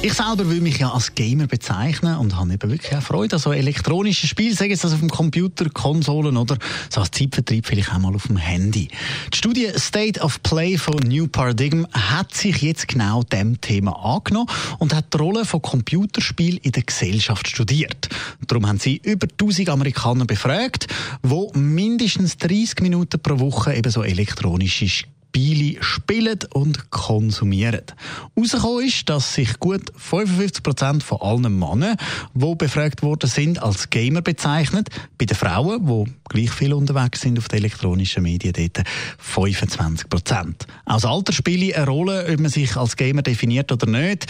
ich selber will mich ja als Gamer bezeichnen und habe eben wirklich auch Freude an so elektronischen Spielen, sagen es das auf dem Computer, Konsolen oder so als Zeitvertrieb vielleicht auch mal auf dem Handy. Die Studie State of Play von New Paradigm hat sich jetzt genau dem Thema angenommen und hat die Rolle von Computerspielen in der Gesellschaft studiert. Darum haben sie über 1000 Amerikaner befragt, wo mindestens 30 Minuten pro Woche eben so elektronische Spiele spielen und konsumieren. Herausgekommen ist, dass sich gut 55% von allen Männern, die befragt worden sind, als Gamer bezeichnet. Bei den Frauen, die gleich viel unterwegs sind auf den elektronischen Medien, dort 25%. Aus Alter spiele eine Rolle, ob man sich als Gamer definiert oder nicht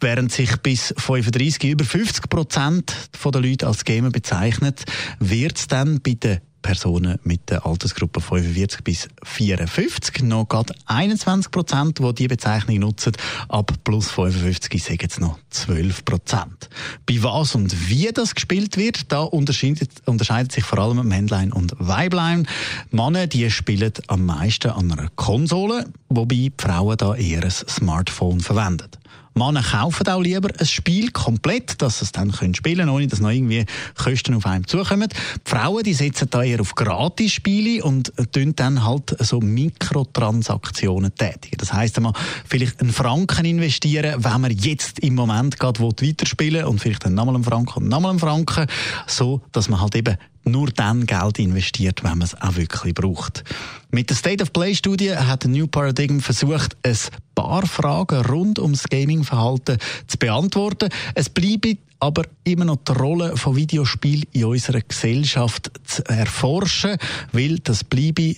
während sich bis 35 über 50 Prozent der Leute als Gamer bezeichnet, wird es dann bei den Personen mit der Altersgruppe 45 bis 54. Noch gerade 21 Prozent, die diese Bezeichnung nutzen. Ab plus 55 sagen es noch 12 Prozent. Bei was und wie das gespielt wird, da unterscheidet, unterscheidet sich vor allem Männlein und Weiblein. Männer, die spielen am meisten an einer Konsole, wobei die Frauen da eher ein Smartphone verwenden. Männer kaufen auch lieber ein Spiel komplett, dass sie es dann können spielen können, ohne dass noch irgendwie Kosten auf einem zukommen. Die Frauen, die setzen da eher auf Gratis-Spiele und tun dann halt so Mikrotransaktionen tätigen. Das heisst einmal, vielleicht einen Franken investieren, wenn man jetzt im Moment gerade weiterspielen und vielleicht dann nochmal einen Franken und nochmal einen Franken, so dass man halt eben nur dann Geld investiert, wenn man es auch wirklich braucht. Mit der State of Play Studie hat New Paradigm versucht, ein paar Fragen rund ums Gaming-Verhalten zu beantworten. Es bleibt aber immer noch die Rolle von Videospielen in unserer Gesellschaft zu erforschen, weil das bleibe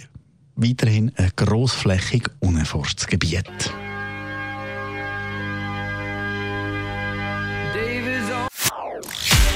weiterhin ein grossflächig unerforschtes Gebiet.